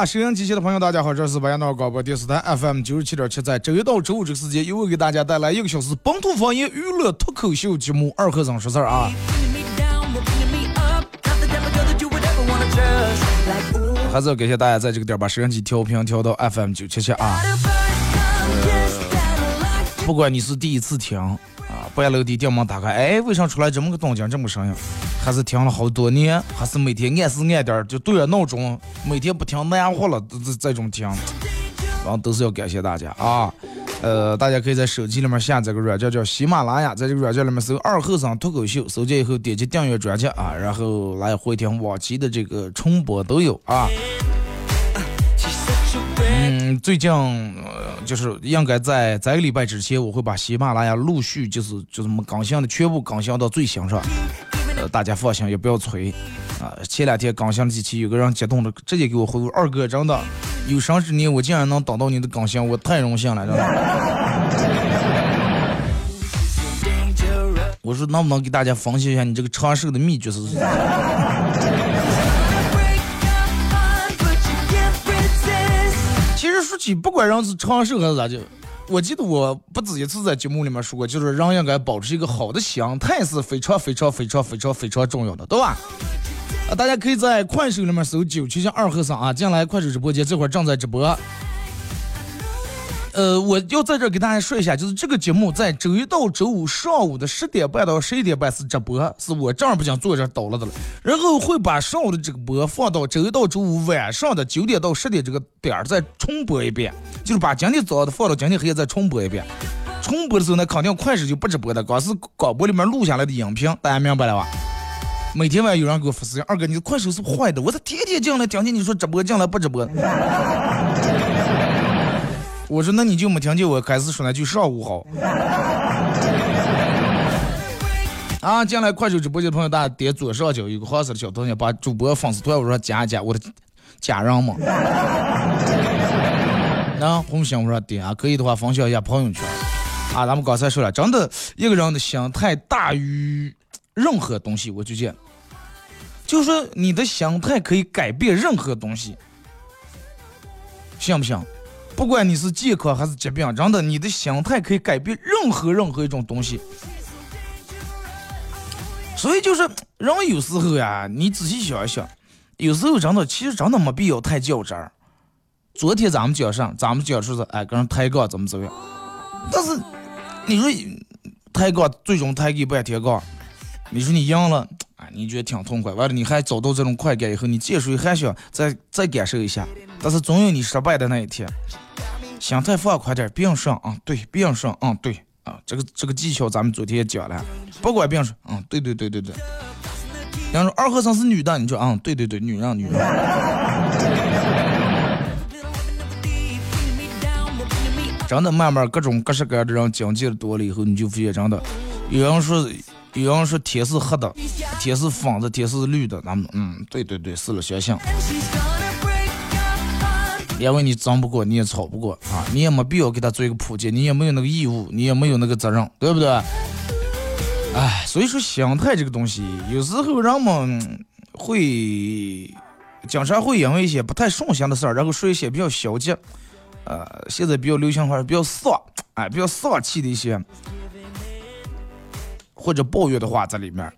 啊，收音机前的朋友，大家好，这是白彦淖广播电视台 FM 九十七点七，在周一到周五这个时间，又会给大家带来一个小时本土方言娱乐脱口秀节目《二和尚说事儿》啊。还是要感谢大家在这个点把收音机调频调到 FM 九七七啊。不管你是第一次听啊，半楼的电门打开，哎，为啥出来这么个动静，这么声音？还是听了好多年，还是每天按时按点就对着闹钟，每天不听难活了，这这种听，然后都是要感谢大家啊。呃，大家可以在手机里面下载个软件叫喜马拉雅，在这个软件里面搜“二后生脱口秀”，搜见以后点击订阅专辑啊，然后来回听往期的这个重播都有啊。嗯，最近呃，就是应该在在个礼拜之前，我会把喜马拉雅陆续就是就这么更新的全部更新到最新上。呃，大家放心，也不要催啊。前两天更新了几期，有个人激动的直接给我回复：“二哥，真的。”有生之年，我竟然能等到你的更新，我太荣幸了，真的。我说能不能给大家分析一下你这个长寿的秘诀是？其实说起不管人是长寿还是咋就，我记得我不止一次在节目里面说过，就是人应该保持一个好的心态是非常非常非常非常非常重要的，对吧？啊，大家可以在快手里面搜“九七七二和尚”啊，进来快手直播间，这会儿正在直播。呃，我要在这给大家说一下，就是这个节目在周一到周五上午的十点半到十一点半是直播，是我正儿八经坐这倒了的了。然后会把上午的这个播放到周一到周五晚上的九点到十点这个点儿再重播一遍，就是把今天早上的放到今天黑夜再重播一遍。重播的时候呢，肯定快手就不直播的，光是广播里面录下来的音频，大家明白了吧？每天晚上有人给我发私信，二哥，你的快手是坏的。我这天天进来，听见你说直播进来不直播。我说那你就没听见我开始说那句上午好。啊，进来快手直播间的朋友，大家点左上角有个黄色的小东西，把主播粉丝团我说加一加，我的家人嘛。那红心我说点啊，可以的话分享一下朋友圈。啊，咱们刚才说了，真的一个人的心态大于。任何东西，我就见，就说你的心态可以改变任何东西，信不信？不管你是健康还是疾病，真的，你的心态可以改变任何任何一种东西。所以就是人有时候呀，你仔细想一想，有时候真的其实真的没必要太较真儿。昨天咱们讲上，咱们讲说是哎跟人抬杠怎么怎么样，但是你说抬杠最终抬个半天杠。你说你赢了，啊，你觉得挺痛快。完了，你还找到这种快感以后，你继续还想再再感受一下。但是总有你失败的那一天。心态放宽点，别上啊，对，别上啊，对啊，这个这个技巧咱们昨天也讲了。不管别上，嗯，对对对对对。人说二和尚是女的，你就嗯，对对对，女人女人。真的，慢慢各种各式各样的人讲解多了以后，你就发现真的，有人说。有人说天是黑的，天是粉的，天是绿的，咱们嗯，对对对，是了，相信。因为你争不过，你也吵不过啊，你也没必要给他做一个普及，你也没有那个义务，你也没有那个责任，对不对？哎，所以说心态这个东西，有时候人们会经常会因为一些不太顺心的事儿，然后说一些比较消极，呃，现在比较流行话，比较丧，哎，比较丧气的一些。或者抱怨的话在里面。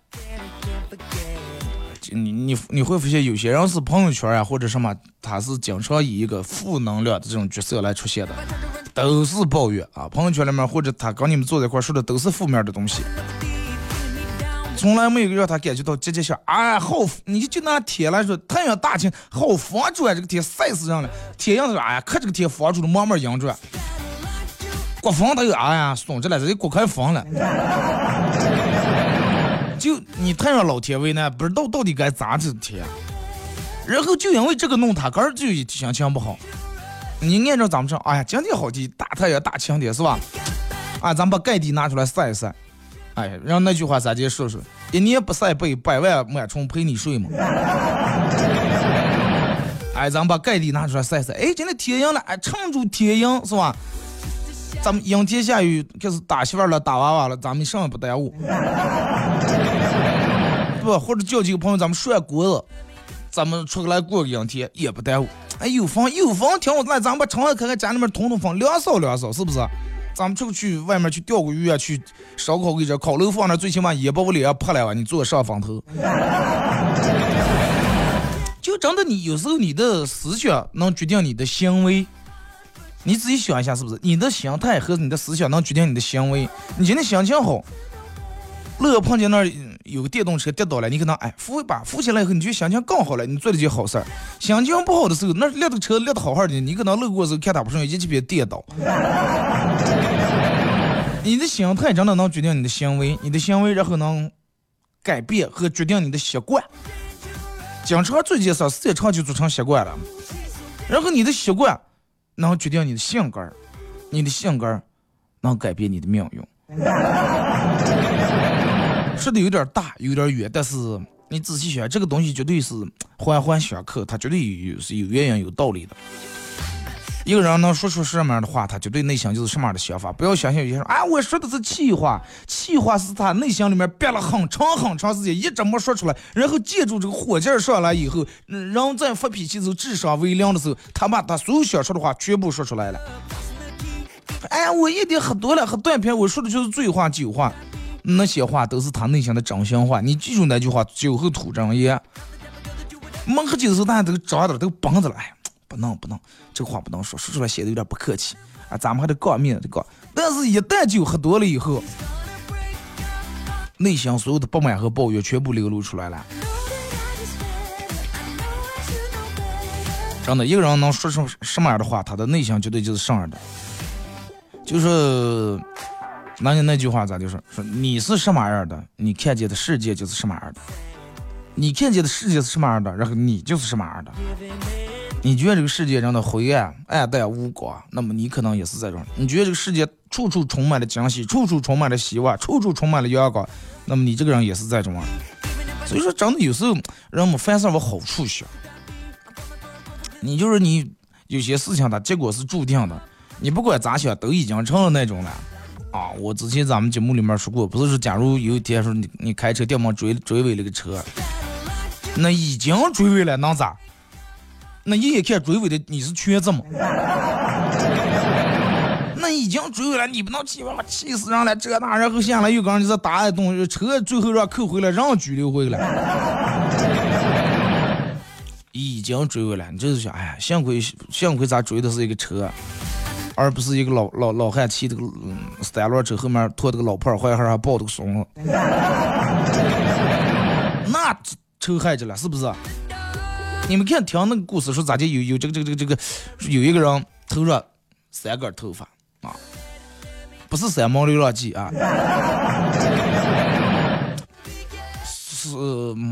你你你会发现有些人是朋友圈啊或者什么，他是经常以一个负能量的这种角色来出现的，都是抱怨啊。朋友圈里面或者他跟你们坐在一块说的都是负面的东西，从来没有让他感觉到积极性。哎，好，你就拿天来说，太阳大晴，好防住啊！这个天晒死人了。天阳说，哎呀，可这个天防住了，慢慢阴着。刮风他又哎呀，松着了，这就刮开风了。就你太让老天为难，不知道到底该咋整天，然后就因为这个弄他，个儿就心情不好。你按照咱们说，哎呀，今天好天，大太阳大晴天是吧？啊，咱把盖地拿出来晒一晒。哎，让那句话咱接说说，一年不晒被百万螨虫陪你睡嘛。哎，咱把盖地拿出来晒晒。哎，今天天阴了，哎，撑住天阴是吧？咱们阴天下雨，开始打媳妇了，打娃娃了，咱们什么不耽误？不，或者叫几个朋友，咱们涮锅子，咱们出来过个两天也不耽误。哎，有风有风，挺好，那，咱们把窗外开开，家里面通通风，凉爽凉爽，是不是？咱们出去外面去钓个鱼啊，去烧烤个这烤肉放那，最起码也把我脸上泼来吧，你坐上风头。就真的，你有时候你的思想能决定你的行为，你自己想一下，是不是？你的心态和你的思想能决定你的行为。你今天心情好，乐碰见那。有个电动车跌倒了，你可能哎扶一把，扶起来以后你就心情更好了，你做了件好事儿。心情不好的时候，那列的车列的好好的，你可能路过的时候看他不顺眼，一起别跌倒。你的心态真的能决定你的行为，你的行为然后能改变和决定你的习惯。经常做一件事，时间长就做成习惯了。然后你的习惯能决定你的性格，你的性格能改变你的命运。说的有点大，有点远，但是你仔细想，这个东西绝对是环环相扣，它绝对有是有原因、有道理的。一个人能说出什么样的话，他绝对内心就是什么样的想法。不要相信有些人，啊，我说的是气话，气话是他内心里面憋了很长很长时间，一直没说出来，然后借助这个火劲上来以后，人在发脾气时候智商为零的时候，他把他所有想说的话全部说出来了。哎，我一点喝多了，喝断片，我说的就是醉话、酒话。那些话都是他内心的真心话，你记住那句话：酒后吐真言。没喝酒的时候，大家都长点都绷着了，哎，不能不能，这话不能说，说出来显得有点不客气啊。咱们还得告面子，告。但是，一旦酒喝多了以后，内心所有的不满和抱怨全部流露出来了。真的，一个人能说出什么样的话，他的内心绝对就是什么样的，就是。那你那句话咋就是说你是什么样的，你看见的世界就是什么样的。你看见的世界是什么样的，然后你就是什么样的。你觉得这个世界真的灰暗、暗淡无光，那么你可能也是这种。你觉得这个世界处处充满了惊喜，处处充满了希望，处处充满了阳光，那么你这个人也是这种。所以说，真的有时候人们凡事往好处想。你就是你有些事情它结果是注定的，你不管咋想都已经成了那种了。啊，我之前咱们节目里面说过，不是说假如有一天说你你开车掉毛追追尾了个车，那已经追尾了能咋？那一眼看追尾的你是瘸子吗？那已经追尾了，你不能气我气死人了，这那然后下来又刚你这打一动，车最后让扣回来，让拘留回来。已经追尾了，你就是想，哎呀，幸亏幸亏咱追的是一个车。而不是一个老老老汉骑这个三轮车后面拖这个老婆怀孩还抱这个孙子，那臭害着了，是不是？你们看听那个故事说咋的？有有这个这个这个这个，有一个人头上三根头发啊，不是三毛流浪记啊，是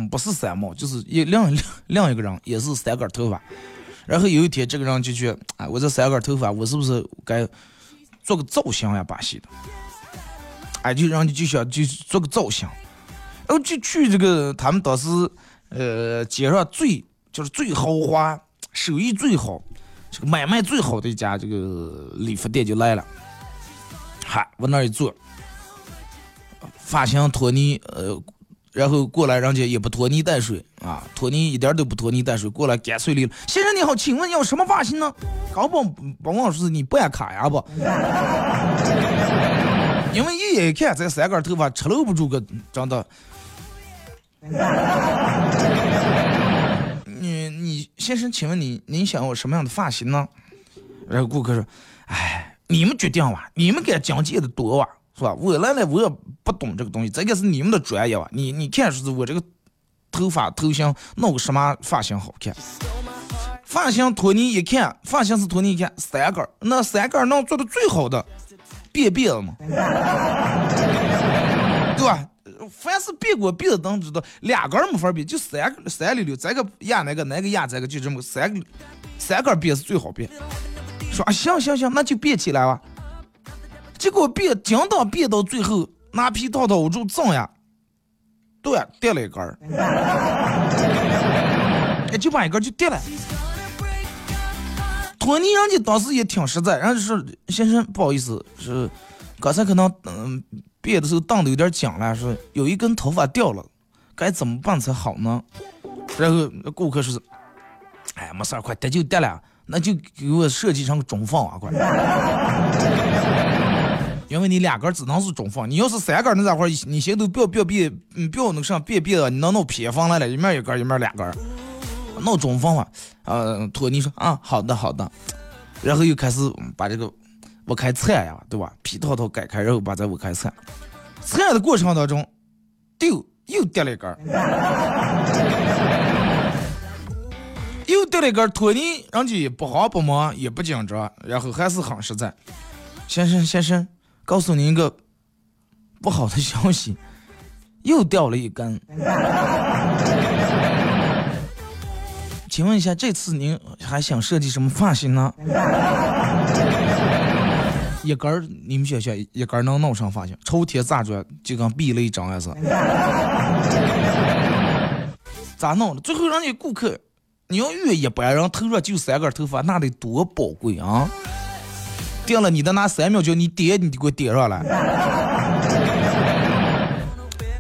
不是三毛？就是一另另另一个人也是三根头发。然后有一天，这个人就去，哎，我这三根头发，我是不是该做个造型呀？巴西的，哎，就让你就想就做个造型，然后就去这个他们当时呃街上最就是最豪华、手艺最好、这个买卖最好的一家这个理发店就来了，嗨，往那一坐，发型托尼呃。然后过来，人家也不拖泥带水啊，拖泥一点都不拖泥带水，过来干脆利落。先生你好，请问要什么发型呢？刚帮帮我说是你办卡呀不？因为一眼一看这三根头发吃露不住个，真的。你你先生，请问你您想要什么样的发型呢？然后顾客说：“哎，你们决定吧，你们敢讲解的多哇，是吧？我来了，我也不懂这个东西，这个是你们的专业吧？你你看，是我这个头发头型弄个什么发型好看？发型托尼一看，发型是托尼一看三根，那三根能做的最好的，别别了嘛，对吧？”凡是别过别的都知道，两根没法别，就三三溜溜，这个压那个，那个压这个，就这么三个三根辫是最好别。说啊行行行，那就别起来吧。结果别紧到别到最后，拿皮套套捂住脏呀，对，掉了一根儿，哎，就把一根就掉了。托尼人家当时也挺实在，人家说先生不好意思，是刚才可能嗯。别的时候荡的有点僵了，说有一根头发掉了，该怎么办才好呢？然后顾客说：“哎，没事儿，快得就得了，那就给我设计成中放啊，快！因为你两根只能是中放，你要是三根，那咋会？你先都不要不要别，嗯，不要那上别别的，你能弄偏方来了，一面一根，一面两根，弄中放嘛。呃，托尼说啊，好的好的，然后又开始把这个。我开铲呀，对吧？皮套套改开，然后把这我开铲。铲的过程当中，丢又掉了一根，又掉了一根。托尼人家不慌不忙，也不紧张，然后还是很实在。先生先生，告诉您一个不好的消息，又掉了一根。请问一下，这次您还想设计什么发型呢？一根儿，你们想想一根儿能弄上发型？抽铁咋着？就跟避雷针似的。咋弄的？最后让你顾客，你要遇一般人头上就三根头发，那得多宝贵啊！定了你的那三秒钟，你点你就给我点上来。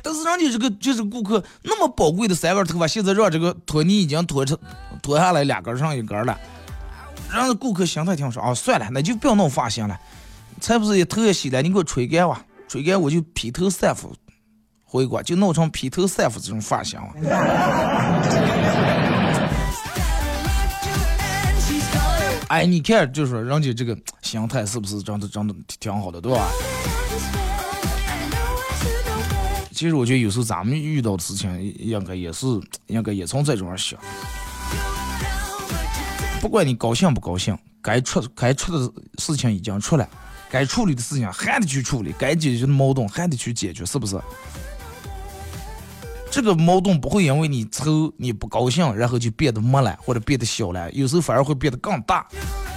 但是人家这个就是顾客那么宝贵的三根头发，现在让这个托尼已经脱成脱下来两根上一根了。让这顾客心态挺说啊，算了，那就不要弄发型了。才不是也头也洗了，你给我吹干吧，吹干我就披头散发回国，就弄成披头散发这种发型哎，你看，就说人家这个心态是不是真的真的挺好的，对吧？其实我觉得有时候咱们遇到的事情，应该也是应该也从这种上想。不管你高兴不高兴，该出该出的事情已经出来。该处理的事情还得去处理，该解决的矛盾还得去解决，是不是？这个矛盾不会因为你愁你不高兴，然后就变得没了或者变得小了，有时候反而会变得更大。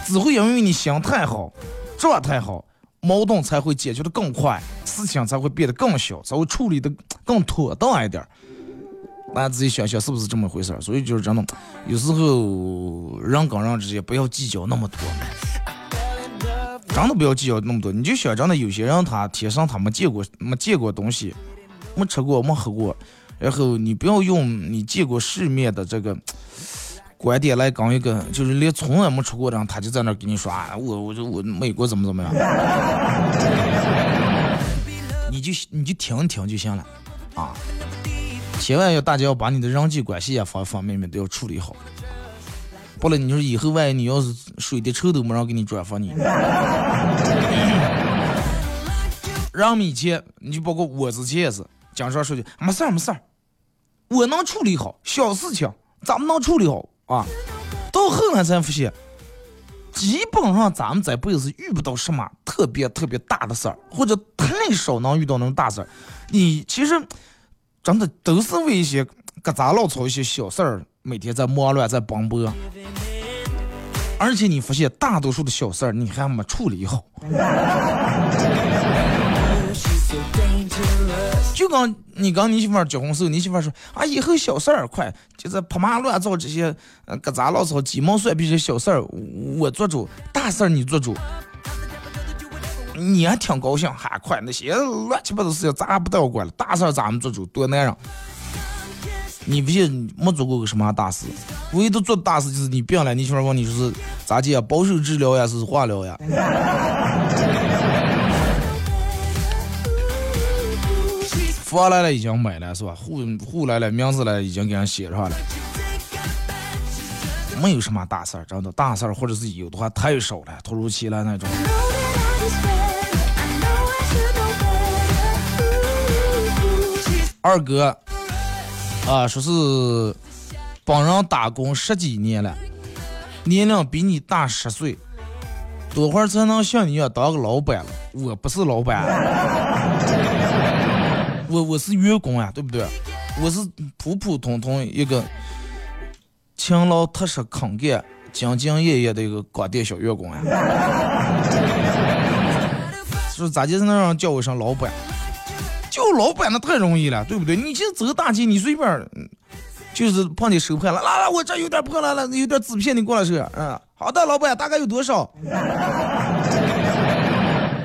只会因为你心态好，状态好，矛盾才会解决的更快，事情才会变得更小，才会处理的更妥当一点。大家自己想想是不是这么回事儿？所以就是这种，有时候人跟人之间不要计较那么多。真的不要计较那么多，你就想，真的有些人他天生他没见过没见过东西，没吃过没喝过，然后你不要用你见过世面的这个观点来跟一个就是连从来没出过的人，他就在那给你说啊，我我就我美国怎么怎么样，你就你就听听就行了。啊，千万要大家要把你的人际关系啊方方面面都要处理好。不然，你说以后万一你要是水的臭都没人给你转发你，让米钱，你就包括我之前也是，经常说句没事儿没事儿，我能处理好小事情，咱们能处理好啊。到后来才发现，基本上咱们这辈子遇不到什么特别特别大的事儿，或者太少能遇到那种大事儿。你其实真的都是为一些疙瘩老草一些小事儿。每天在忙乱，在奔波，而且你发现大多数的小事儿你还没处理好。就刚你刚你媳妇儿结婚时候，你媳妇儿说啊，以后小事儿快，就是破麻乱造这些疙瘩老草、鸡毛蒜皮这些小事儿我做主，大事儿你做主，你还挺高兴，还快那些乱七八糟事情咱不带我管了，大事儿咱们做主，多难人。你不信没做过个什么大事，唯一都做的大事就是你病了，你媳妇问你说是咋接，保守治疗呀，是化疗呀？房来了已经买了是吧？户户来了，名字来了已经给人写上了。没有什么大事儿，真的大事儿或者是有的话太少了，突如其来那种。二哥啊，说是帮人打工十几年了，年龄比你大十岁，多会儿才能像你一样当个老板了？我不是老板，我我是员工呀，对不对？我是普普通通一个勤劳踏实肯干、兢兢业业的一个广电小员工呀。说咋就能让叫我一声老板？叫老板那太容易了，对不对？你去走大街，你随便，就是碰见收破了，来来，我这有点破烂，了有点纸片，你过来收。嗯，好的，老板，大概有多少？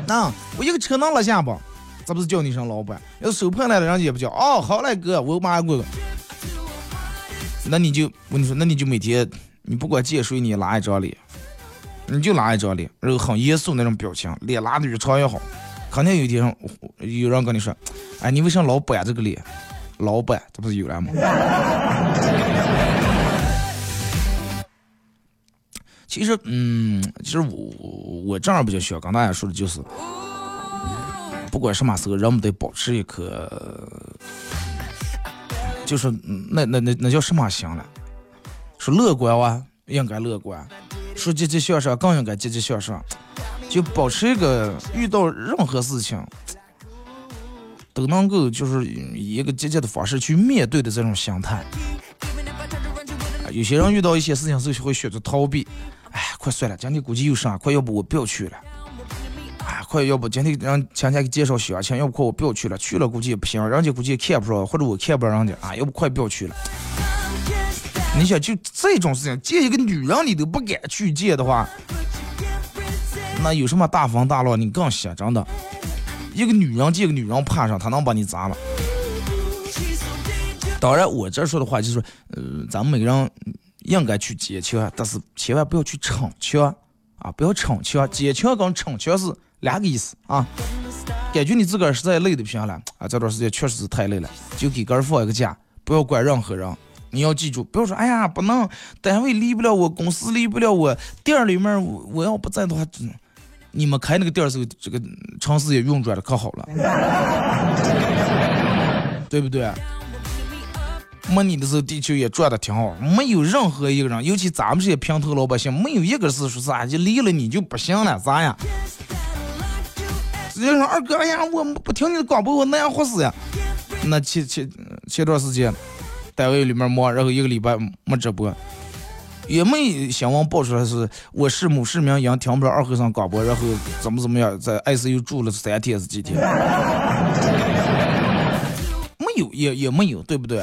那我一个车能拉下不？这不是叫你一声老板？要手碰来了，人家也不叫。哦，好嘞，哥，我马上过去。那你就我跟你说，那你就每天，你不管见谁，你拉一张脸，你就拉一张脸，然后很严肃那种表情，脸拉的越长越好。肯定有一天有人跟你说：“哎，你为啥老板这个脸？老板，这不是有了吗？”其实，嗯，其实我我这样比较想跟大家说的就是，不管什么时候，人们得保持一颗，就是那那那那叫什么心了？说乐观哇，应该乐观；说积极向上，更应该积极向上。就保持一个遇到任何事情都能够就是以一个积极的方式去面对的这种心态。有些人遇到一些事情时候会选择逃避，哎，快算了，今天估计有事，快要不我不要去了。快要不今天让强强给介绍相亲，要不快我不要去了，去了估计也不行，人家估计也看不着，或者我看不着人家，啊，要不快不要去了。你想就这种事情，见一个女人你都不敢去见的话。那有什么大风大浪？你更想真的，一个女人见个女人怕上，她能把你砸了。当然，我这说的话就是，呃，咱们每个人应该去借钱，但是千万不要去逞强啊！不要逞强，坚强跟逞强是两个意思啊。感觉你自个儿实在累的不行了啊，这段时间确实是太累了，就给个儿放一个假，不要管任何人。你要记住，不要说，哎呀，不能，单位离不了我，公司离不了我，店里面我要不在的话，你们开那个店儿时候，这个城市也运转的可好了，对不对？没你的时候，地球也转的挺好。没有任何一个人，尤其咱们这些平头老百姓，没有一个是说啥就离了你就不行了，咋呀？直接说二哥，哎呀，我不听你的广播，我那样活死呀。那前前前段时间，单位里面忙，然后一个礼拜没直播。也没新闻爆出来是我是某市民，因听不了二和尚广播，然后怎么怎么样，在 ICU 住了三天是几天？没有，也也没有，对不对？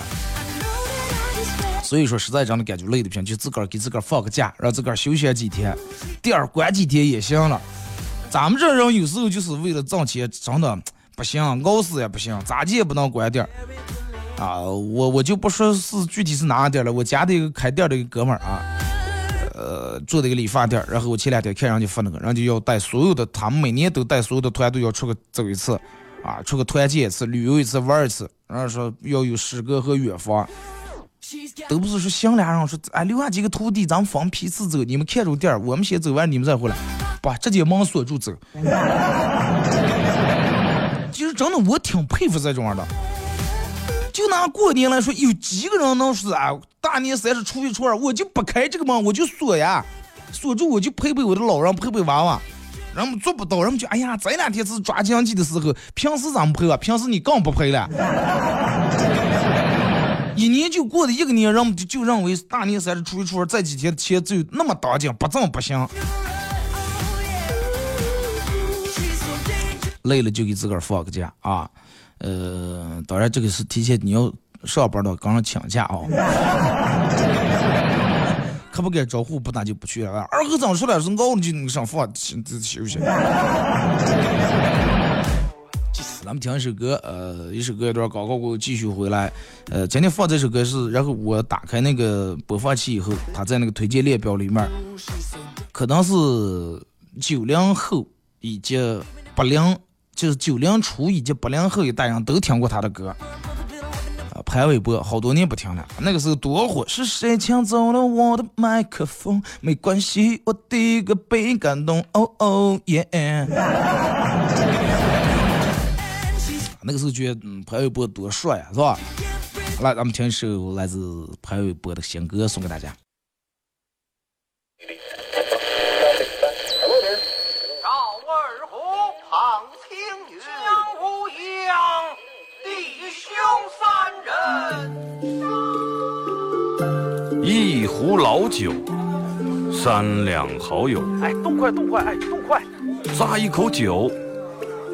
所以说，实在真的感觉累的不行，就自个儿给自个儿放个假，让自个儿休息几天，店儿关几天也行了。咱们这人有时候就是为了挣钱，真的不行，熬死也不行，咋地也不能关店儿。啊，我我就不说是具体是哪个店了，我家的一个开店的一个哥们儿啊，呃，做的一个理发店，然后我前两天看人家发那个，人家要带所有的，他们每年都带所有的团队要出个走一次，啊，出个团建一次，旅游一次，玩一次，然后说要有诗歌和远方，都不是说行俩人说，哎，留下几个徒弟，咱们分批次走，你们看着店儿，我们先走完，你们再回来，把，直接门锁住走。其实真的，我挺佩服这种样的。就拿过年来说，有几个人能说啊？大年三十、初一、初二，我就不开这个门，我就锁呀，锁住我就陪陪我的老人，陪陪娃娃。人们做不到，人们就哎呀，这两天是抓经济的时候，平时咱们陪啊？平时你更不陪了。一年就过的一个年，人们就就认为大年三十、初一、初二这几天的钱只有那么当紧，不挣不行。累了就给自个儿放个假啊。呃，当然这个是提前你要上班的，刚上请假啊。可不敢招呼，不打就不去了。二哥怎么说了？是熬了就能上放，休息。咱们听一首歌，呃，一首歌一段广告过后继续回来。呃，今天放这首歌是，然后我打开那个播放器以后，它在那个推荐列表里面，可能是九零后以及八零。就是九零初以及八零后一代人都听过他的歌。啊，潘玮柏好多年不听了，那个时候多火。是谁抢走了我的麦克风？没关系，我第一个被感动。哦哦耶！那个时候觉得，嗯，潘玮柏多帅啊，是吧？来，咱们听一首来自潘玮柏的新歌，送给大家。一壶老酒，三两好友。哎，动快动快，哎，动快！咂一口酒，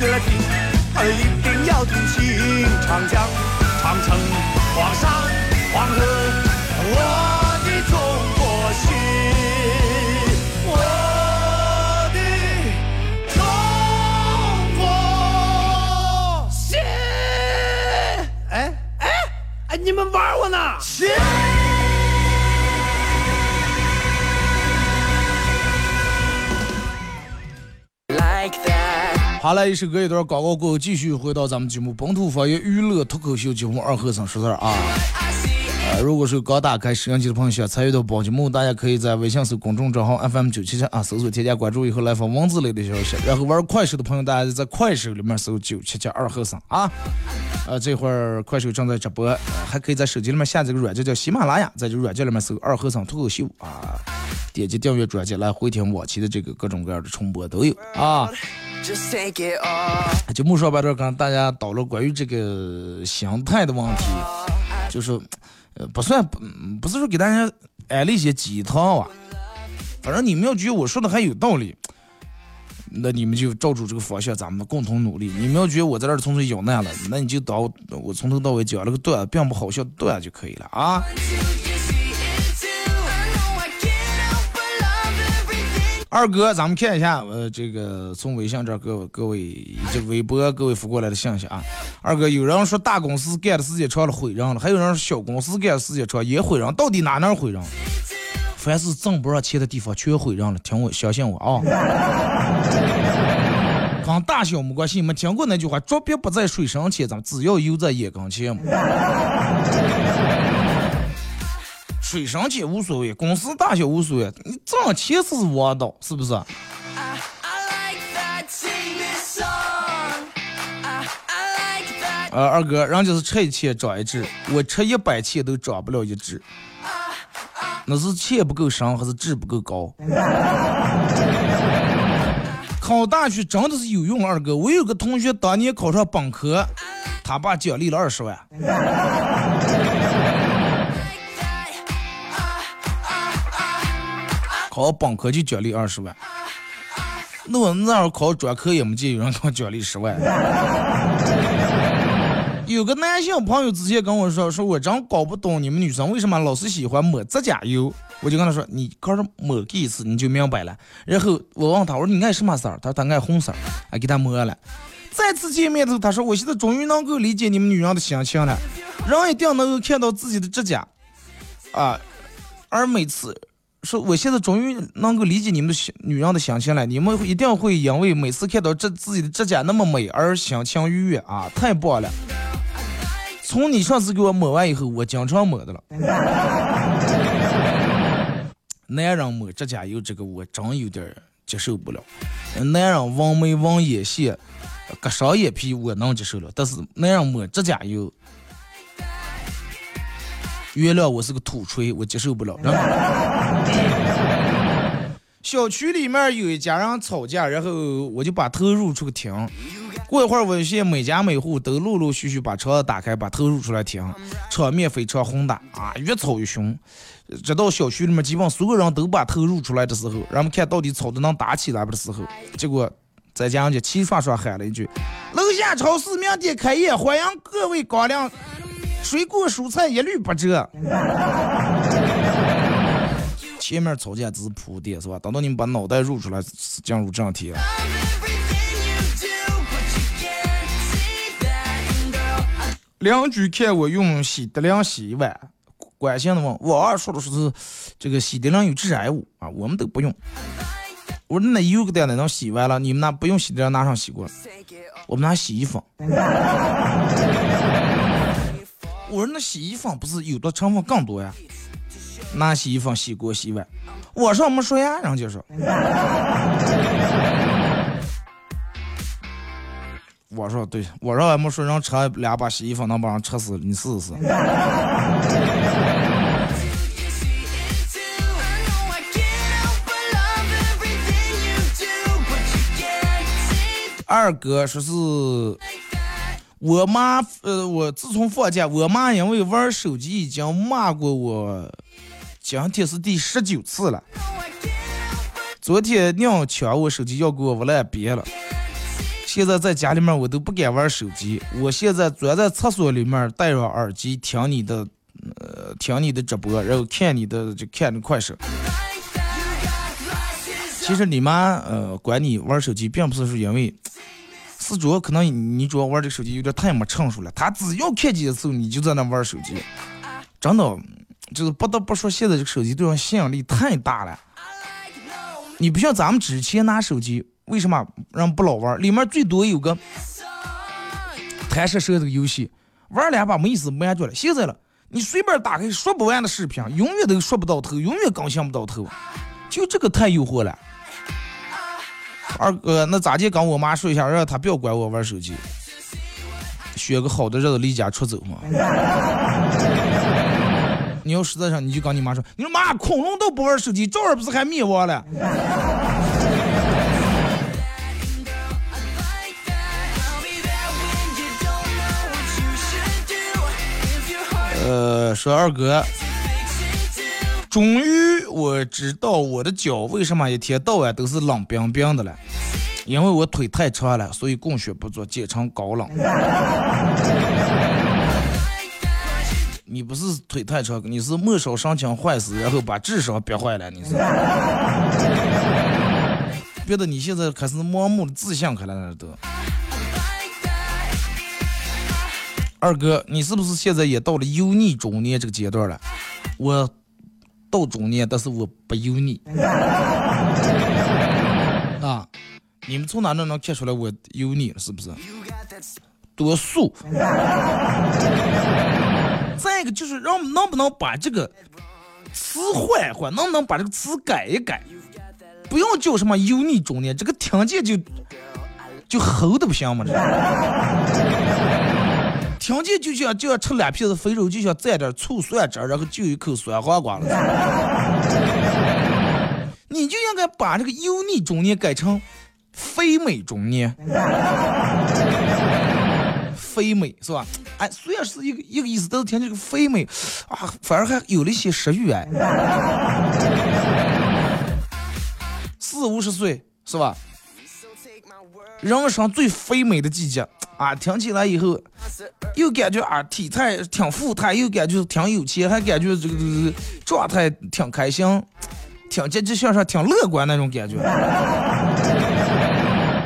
你来听，他一定要听清，长江、长城、黄山、黄河，我的中国心，我的中国心，哎哎哎，你们玩我呢？好了，一首歌一段广告过后，继续回到咱们节目本土方言娱乐脱口秀节目二和尚说事儿啊。呃，如果是刚打开摄像机的朋友想参与到本节目，大家可以在微信搜公众账号 FM 九七七啊，搜索添加关注以后来发文字类的消息。然后玩快手的朋友，大家在快手里面搜九七七二和尚啊。呃，这会儿快手正在直播，还可以在手机里面下载个软件叫喜马拉雅，在这软件里面搜二和尚脱口秀啊，点击订阅专辑来回听往期的这个各种各样的重播都有啊。节目上边这跟大家叨了关于这个心态的问题，就是呃不算不不是说给大家安利一些鸡汤啊，反正你们要觉得我说的还有道理，那你们就照住这个方向，咱们共同努力。你们要觉得我在这儿纯粹咬难了，那你就当我从头到尾讲了个段，并不好笑段就可以了啊。二哥，咱们看一下，呃，这个从微信这儿各各位以及微博各位发过来的信息啊。二哥，有人说大公司干的时间长了毁人了，还有人说小公司干的时间长也毁人，到底哪哪毁人？凡是挣不上钱的地方全毁人了，听我，相信我啊。跟大小没关系，你们听过那句话：捉鳖不在水深浅，咱只要游在眼跟前嘛。水深浅无所谓，公司大小无所谓，你挣钱是王道，是不是？呃，二哥，人家是吃一堑长一智，我吃一百堑都长不了一智，那是钱不够深还是智不够高？考大学真的是有用，二哥，我有个同学当年考上本科，他爸奖励了二十万。考本科就奖励二十万，那我那儿考专科也没见有人给我奖励十万。有个男性朋友之前跟我说，说我真搞不懂你们女生为什么老是喜欢抹指甲油。我就跟他说，你可是抹几次你就明白了。然后我问他，我说你爱什么色儿？他说他爱红色儿，还给他抹了。再次见面的时候，他说我现在终于能够理解你们女人的心情了。人一定能够看到自己的指甲啊，而每次。说，我现在终于能够理解你们的女人的心情了。你们一定会因为每次看到这自己的指甲那么美而心情愉悦啊！太棒了！从你上次给我抹完以后，我经常抹的了。男人抹指甲油这个我真有点接受不了。男人纹眉纹眼线、割双眼皮我能接受了，但是男人抹指甲油，原谅我是个土锤，我接受不了。小区里面有一家人吵架，然后我就把头露出个听。过一会儿，我现每家每户都陆陆续续把窗子打开，把头露出来听，场面非常宏大啊，越吵越凶。直到小区里面基本所有人都把头露出来的时候，人们看到底吵的能打起来不的时候，结果在家人家齐刷刷喊了一句：“楼下超市明天开业，欢迎各位光临，水果蔬菜一律八折。”前面吵架只是铺垫是吧？等到你们把脑袋入出来，进入正题了。邻居看我用喜德良洗碗，关心的问：“我二说的是这个喜德良有致癌物啊，我们都不用。”我说：“那有个店的能洗完了，你们那不用喜德良拿上洗过？我们拿洗衣粉。”我说：“那洗衣粉不是有的成分更多呀？拿洗衣粉洗锅洗碗。”我说：“没说呀，人家说。”我说对，我说俺没说人扯两把洗衣粉能把人扯死，你试试。二哥说是，我妈呃，我自从放假，我妈因为玩手机已经骂过我，今天是第十九次了。昨天娘抢我手机要给我忘别了。现在在家里面我都不敢玩手机，我现在钻在厕所里面戴上耳机听你的，呃，听你的直播，然后看你的就看的快手。其实你妈呃管你玩手机，并不是说因为，是主要可能你主要玩这手机有点太没成熟了。他只要看见的时候你就在那玩手机，真的就是不得不说现在这个手机对人吸引力太大了。你不像咱们之前拿手机。为什么人不老玩？里面最多有个弹射射这个游戏，玩两把没意思，没感觉了。现在了，你随便打开说不完的视频，永远都说不到头，永远更新不到头，就这个太诱惑了。二哥，那咋地？跟我妈说一下，让她不要管我玩手机，选个好的日子离家出走嘛。你要实在上，你就跟你妈说，你说妈，恐龙都不玩手机，这儿不是还灭亡了？呃，说二哥，终于我知道我的脚为什么一天到晚都是冷冰冰的了，因为我腿太长了，所以供血不足，简称高冷。你不是腿太长，你是末梢神经坏死，然后把智商憋坏了，你是。别的你现在开始盲目的自信，开了都。二哥，你是不是现在也到了油腻中年这个阶段了？我到中年，但是我不油腻。啊，你们从哪能能看出来我油腻了？是不是？多素。再一个就是让能不能把这个词换一换，能不能把这个词改一改？不用叫什么油腻中年，这个听见就就齁的不行吗？这。听见就想就要吃两片子肥肉，就想蘸点醋蒜汁，然后就一口酸黄瓜了。你就应该把这个油腻中年改成肥美中年，肥美是吧？哎，虽然是一个一个意思，但是听这个肥美啊，反而还有了一些食欲哎。四五十岁是吧？人生最肥美的季节啊！听起来以后，又感觉啊体态挺富态，又感觉挺有钱，还感觉这个这个状态挺开心，挺积极向上，挺乐观那种感觉。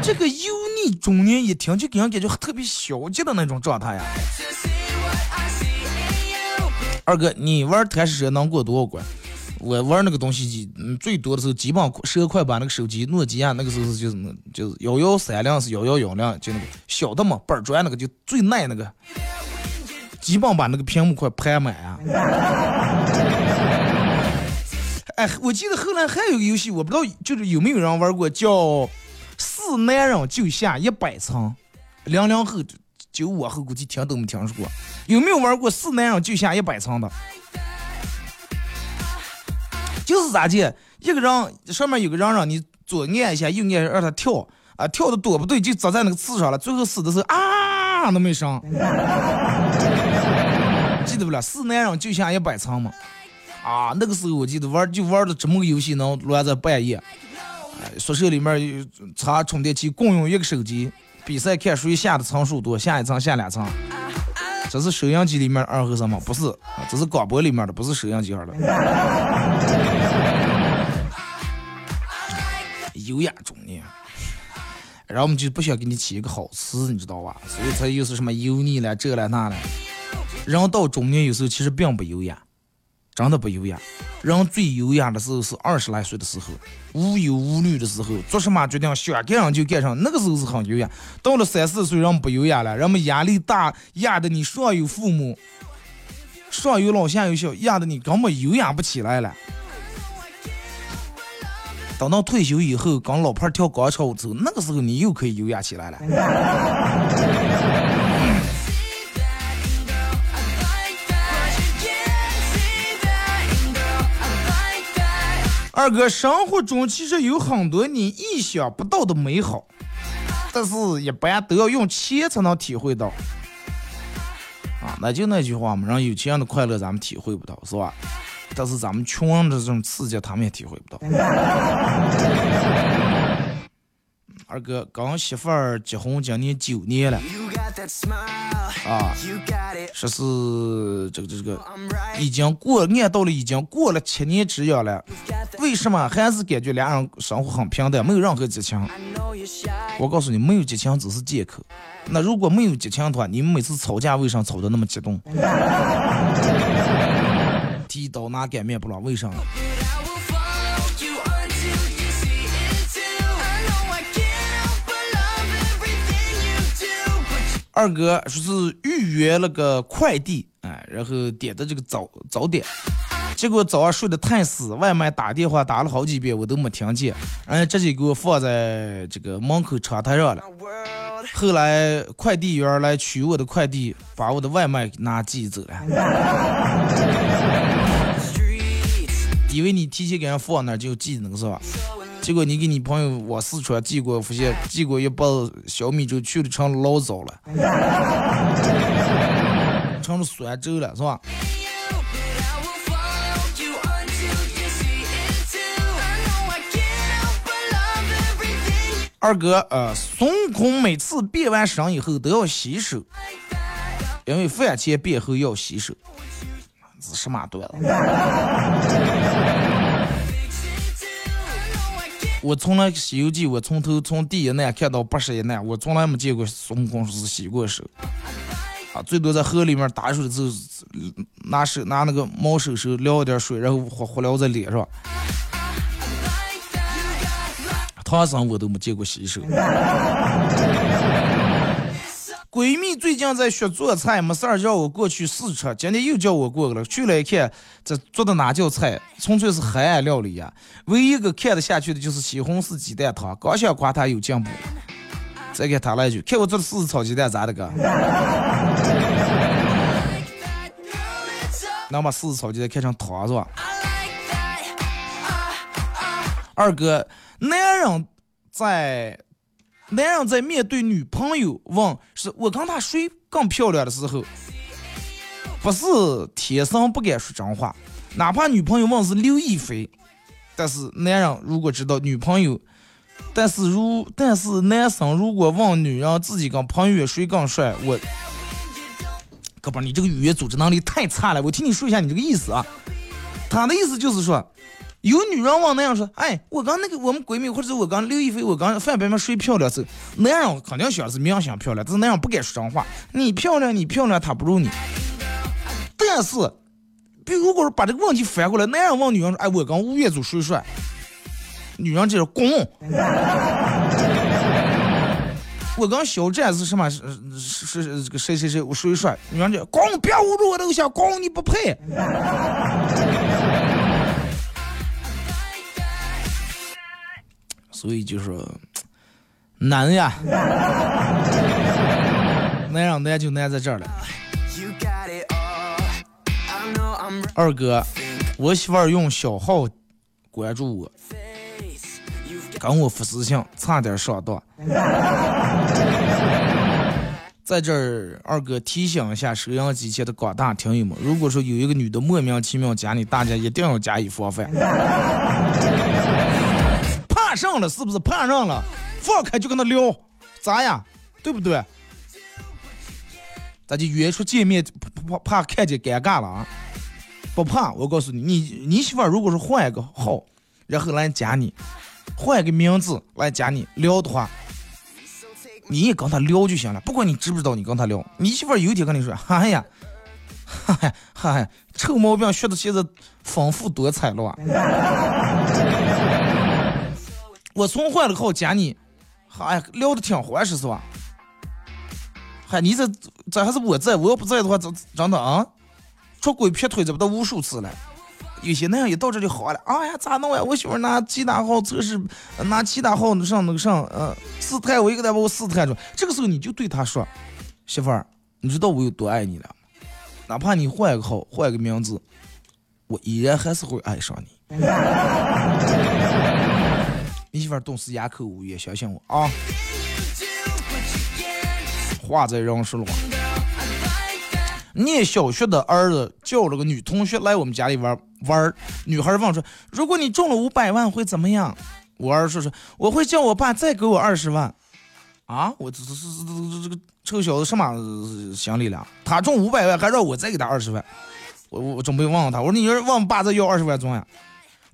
这个油中年一听就给人感觉特别消极的那种状态呀。二哥，你玩贪吃蛇能过多少关？我玩那个东西，嗯，最多的时候基本十块把那个手机，诺基亚那个时候是就是就是幺幺三零是幺幺幺零，就那个小的嘛，板砖那个就最耐那个，基本把那个屏幕快拍满啊。哎，我记得后来还有个游戏，我不知道就是有没有人玩过，叫《四男人就下一百层》，零零后、九五后估计听都没听说过。有没有玩过四男人就下一百层的？就是咋介，一个人上面有个人让你左按一下，右按让他跳啊，跳的多不对，就砸在那个刺上了。最后死的时候啊都没声，记得不了？四男人就下一百层嘛。啊，那个时候我记得玩就玩的这么个游戏能乱在半夜，宿舍里面插充电器共用一个手机，比赛看谁下的层数多，下一层下两层。这是收音机里面二和什么？不是，这是广播里面的，不是收音机上的。优雅中年，然后我们就不想给你起一个好词，你知道吧？所以才又是什么油腻了，这了那了。人到中年有时候其实并不优雅。真的不优雅。人最优雅的时候是二十来岁的时候，无忧无虑的时候，做什么决定想干上就干上，那个时候是很优雅。到了三四岁，人不优雅了，人们压力大，压得你上有父母，上有老下有小，压得你根本优雅不起来了。等到退休以后，跟老伴跳广场舞走，那个时候你又可以优雅起来了。二哥，生活中其实有很多你意想不到的美好，但是一般都要用钱才能体会到。啊，那就那句话嘛，让有钱人的快乐咱们体会不到，是吧？但是咱们穷人的这种刺激，他们也体会不到。二哥，跟媳妇儿结婚今年九年了。啊，说是这个这个，已经过按到了已经过了七年之痒了，为什么还是感觉两人生活很平淡，没有任何激情？我告诉你，没有激情只是借口。那如果没有激情的话，你们每次吵架为啥吵得那么激动？提刀拿擀面不了，为啥？二哥说是预约了个快递，哎，然后点的这个早早点，结果早上睡得太死，外卖打电话打了好几遍我都没听见，然后直接给我放在这个门口窗台上了。后来快递员来取我的快递，把我的外卖拿寄走了。以为你提前给人放那就寄那个是吧？结果你给你朋友往四川寄过，发现 寄过一包小米粥去的成老早了，成了酸粥了，是吧？二哥，呃，孙悟空每次变完身以后都要洗手，因为饭前变后要洗手，是什么段子？我从来《西游记》，我从头从第一难看到八十一难，我从来没见过孙悟空是洗过手，啊，最多在河里面打水的时候，拿手拿那个毛手手撩点水，然后活活撩在脸上。唐僧我都没见过洗手。闺蜜最近在学做菜，没事儿叫我过去试吃。今天又叫我过去了，去了一看，这做的哪叫菜，纯粹是黑暗料理呀！唯一一个看得下去的就是西红柿鸡蛋汤。刚想夸他有进步，再给他来一句：看我做的柿子炒鸡蛋咋的个？能 把柿子炒鸡蛋看成汤是吧？二哥，男人在。男人在面对女朋友问是我跟她谁更漂亮的时候，不是天生不敢说真话。哪怕女朋友问是刘亦菲，但是男人如果知道女朋友，但是如但是男生如果问女人自己跟朋友谁更帅，我，哥们你这个语言组织能力太差了。我听你说一下你这个意思啊。他的意思就是说。有女人往那样说，哎，我刚那个我们闺蜜，或者我刚刘亦菲，我刚范冰冰谁漂亮？是那样肯定想是明星漂亮，但是那样不敢说真话。你漂亮，你漂亮，她不如你。但是，比如果说把这个问题反过来，那样问女人说，哎，我刚吴彦祖谁帅？女人接着滚。我刚肖战是什么？是是这个谁谁谁我谁帅？女人就滚，不要侮辱我的偶像，滚，你不配。所以就说难呀，难让难就难在这儿了。二哥，我媳妇儿用小号关注我，跟我发私信，差点上当。在这儿，二哥提醒一下收音机前的广大听友们，如果说有一个女的莫名其妙加你，大家一定要加以防范。上了是不是？怕上了，放开就跟他聊，咋呀？对不对？咱就约出见面，怕怕看见尴尬了啊？不怕，我告诉你，你你媳妇如果是换一个号，然后来加你，换一个名字来加你聊的话。你也跟他聊就行了，不管你知不知道，你跟他聊。你媳妇有一天跟你说：“哎呀，嗨嗨，臭毛病学的现在丰富多彩了。”我从换了号加你，哎呀，聊的挺欢实是吧？嗨，你这这还是我在，我要不在的话，这真的啊，出轨劈腿这不都无数次了？有些那样一到这就好了，哎呀，咋弄呀？我媳妇拿其他号测试，拿其他号上那个上，呃，试探我一个再把我试探住。这个时候你就对他说：“媳妇儿，你知道我有多爱你了？哪怕你换一个号，换一个名字，我依然还是会爱上你。” 你媳妇儿懂事哑口无言，相信我啊。话在人说了话。念小学的儿子叫了个女同学来我们家里玩玩儿。女孩问说：“如果你中了五百万会怎么样？”我儿说：“说我会叫我爸再给我二十万。”啊！我这这这这这个臭小子什么想理了？他中五百万还让我再给他二十万？我我准备问问他，我说你要是问爸再要二十万中呀？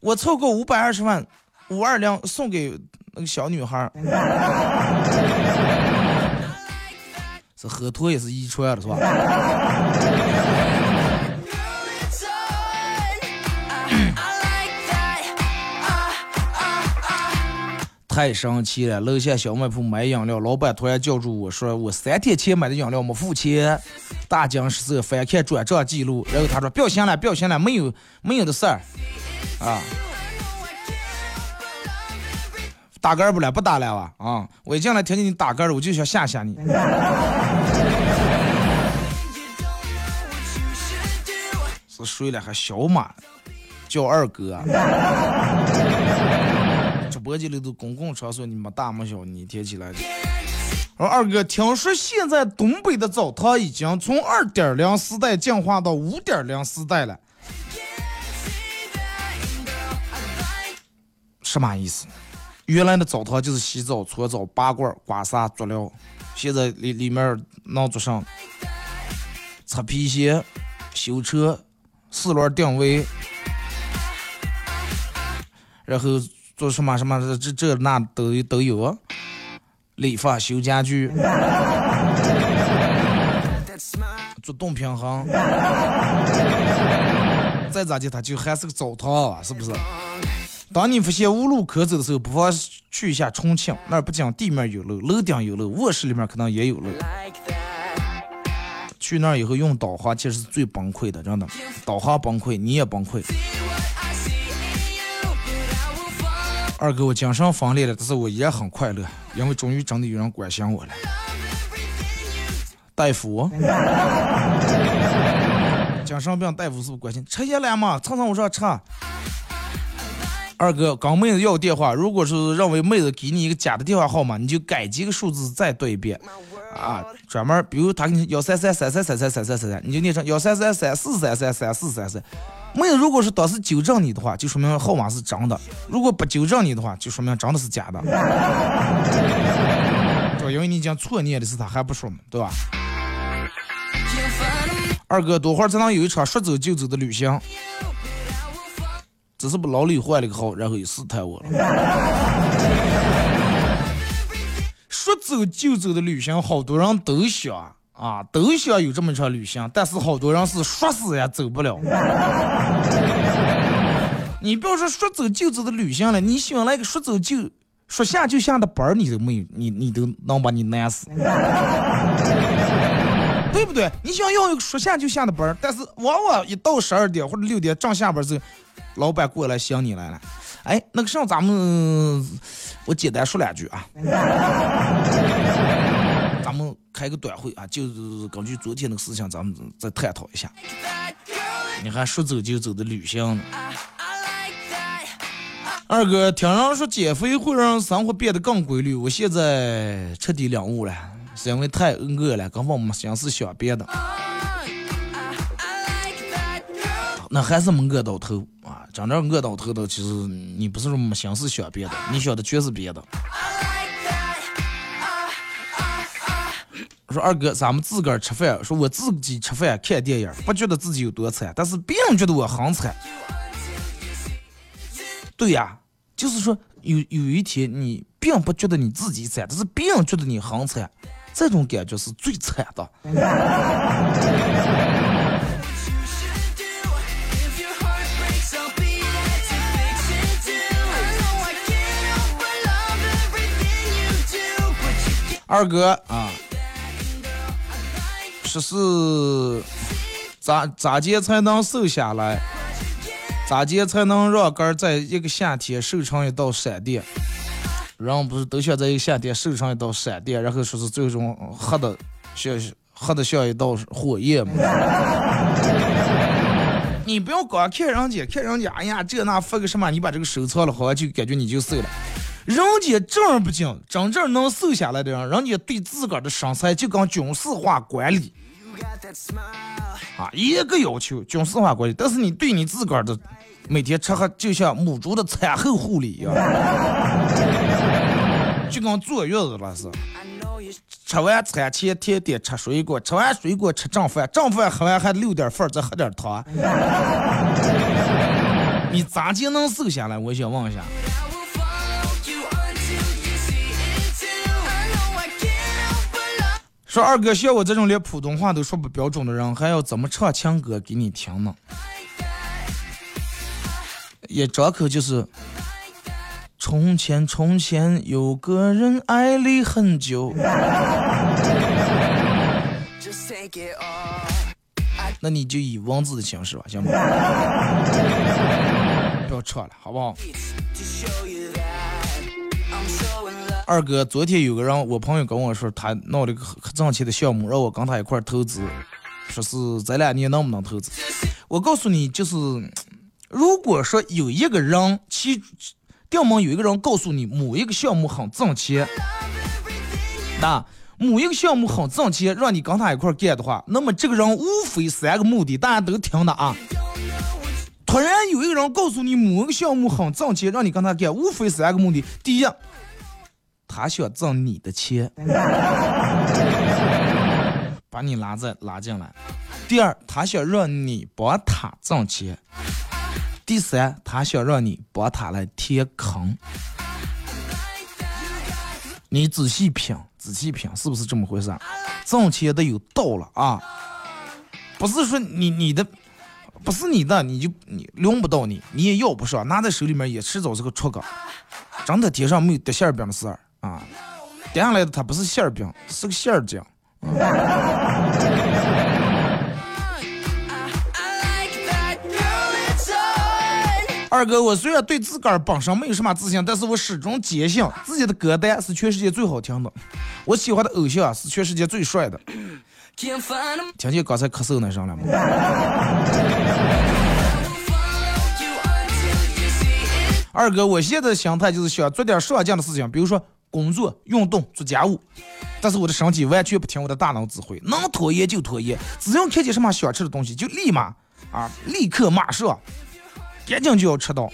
我凑够五百二十万，五二零送给那个小女孩。这河图也是遗传的，是吧？太生气了！楼下小卖铺买饮料，老板突然叫住我说：“我三天前买的饮料没付钱。”大惊失色，翻看转账记录，然后他说：“不要想了，不要想了，没有没有的事儿。”啊。打嗝不了，不打了啊！啊，我一进来听见你打嗝了，我就想吓吓你。是睡了还小马叫二哥。直播间里都公共场所，你没大没小，你贴起来的。说二哥，听说现在东北的澡堂已经从二点零时代进化到五点零时代了，什么意思？原来的澡堂就是洗澡、搓澡、拔罐、刮痧、足疗，现在里里面弄做上擦皮鞋、修车、四轮定位，然后做什么什么这这那都都有，理发、修家具、做动平衡，再咋地他就还是个澡堂，是不是？当你发现无路可走的时候，不妨去一下重庆，那儿不仅地面有路，楼顶有路，卧室里面可能也有楼。去那儿以后用导航，其实是最崩溃的，真的。导航崩溃，你也崩溃。二哥，我精神分裂了，但是我也很快乐，因为终于真的有人关心我了。大夫，精神病大夫是不是关心？吃药了吗？蹭蹭我说吃。二哥，刚妹子要电话，如果是认为妹子给你一个假的电话号码，你就改几个数字再对一遍，啊，专门，比如他给你幺三三三三三三三三三，你就念成幺三三三四三三三四三三。妹子如果是当时纠正你的话，就说明号码是真的；如果不纠正你的话，就说明真的是假的。对，因为你讲错念的是他，还不说嘛，对吧？二哥，多会儿才能有一场说走就走的旅行？只是不老李换了个号，然后又试探我了。说走就走的旅行，好多人都想啊，都想有这么一场旅行，但是好多人是说死也走不了。你不要说说走就走的旅行了，你想来个说走就说下就下的班儿，你都没有，你你都能把你难死，对不对？你想要一个说下就下的班，但是往往一到十二点或者六点正下班时。老板过来想你来了，哎，那个上咱们我简单说两句啊，咱们开个短会啊，就是根据昨天那个事情，咱们再探讨一下。你还说走就走的旅行呢？二哥，听人说减肥会让生活变得更规律，我现在彻底领悟了，是因为太饿了，根本没心思想别的。那还是没饿到头啊！真正饿到头的，其实你不是说没心思想别的，你想的全是别的。说二哥，咱们自个儿吃饭，说我自己吃饭看电影，不觉得自己有多惨，但是别人觉得我很惨。对呀，就是说有有一天你并不觉得你自己惨，但是别人觉得你很惨，这种感觉是最惨的。二哥啊，说是咋咋接才能瘦下来？咋接才能让根在一个夏天瘦成一道闪电？人不是都想在一个夏天瘦成一道闪电，然后说是最终黑的像黑的像一道火焰吗？你不要光看人家，看人家，哎呀，这那发个什么，你把这个收藏了，好像就感觉你就瘦了。人家正儿八经、真正能瘦下来的人，人家对自个儿的身材就跟军事化管理啊一个要求，军事化管理。但是你对你自个儿的每天吃喝，就像母猪的产后护理一样，就跟坐月子了似的。吃完餐前甜点吃水果，吃完水果吃正饭，正饭喝完还留点饭，再喝点汤。你咋就能瘦下来？我想问一下。说二哥，像我这种连普通话都说不标准的人，还要怎么唱情歌给你听呢？一张口就是“从前从前有个人爱你很久”，那你就以文字的形式吧，行吗？不要唱了，好不好？二哥，昨天有个人，我朋友跟我说，他弄了个很挣钱的项目，让我跟他一块投资，说是咱俩你能不能投资？我告诉你，就是如果说有一个人，其掉门有一个人告诉你某一个项目很挣钱，那某一个项目很挣钱，让你跟他一块干的话，那么这个人无非三个目的，大家都听的啊。突然有一个人告诉你某一个项目很挣钱，让你跟他干，无非三个目的，第一。他想挣你的钱，把你拉在拉进来。第二，他想让你帮他挣钱。第三，他想让你帮他来填坑。你仔细品，仔细品，是不是这么回事？挣钱得有道了啊！不是说你你的不是你的，你就你轮不到你，你也要不上，拿在手里面也迟早是个出梗。真的天上没有掉馅饼的事儿。啊，掉下来的它不是馅饼，是个馅儿酱。二哥，我虽然对自个儿本身没有什么自信，但是我始终坚信自己的歌单是全世界最好听的，我喜欢的偶像啊是全世界最帅的。听见刚才咳嗽那声了吗？二哥，我现在的心态就是想做点上进的事情，比如说。工作、运动、做家务，但是我的身体完全不听我的大脑指挥，能拖延就拖延，只要看见什么想吃的东西，就立马啊，立刻马上，赶紧就要吃到，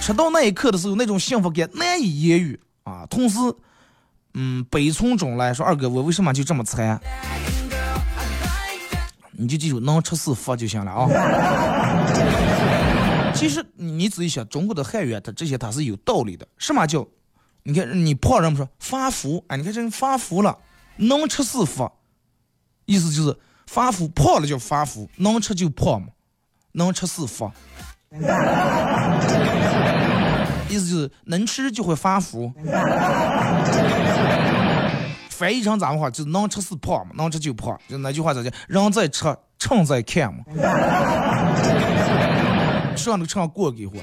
吃到那一刻的时候，那种幸福感难以言喻啊！同时，嗯，悲从中来，说二哥，我为什么就这么惨？你就记住，能吃是福就行了啊！其实你仔细想，中国的汉语它这些它是有道理的，什么叫？你看，你胖人们说发福，哎，你看这发福了，能吃是福，意思就是发福胖了叫发福，能吃就胖嘛，能吃是福，意思就是能吃就会发福。翻译成咱们话就是能吃是胖嘛，能吃就胖，就那句话咋讲？人在吃，秤在看嘛，上都秤过给货。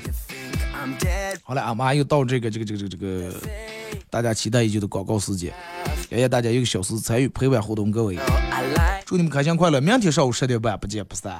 好了，俺妈又到这个这个这个这个这个大家期待已久的广告时间，感谢大家一个小时参与陪伴互动，各位，祝你们开心快乐，明天上午十点半不见不散。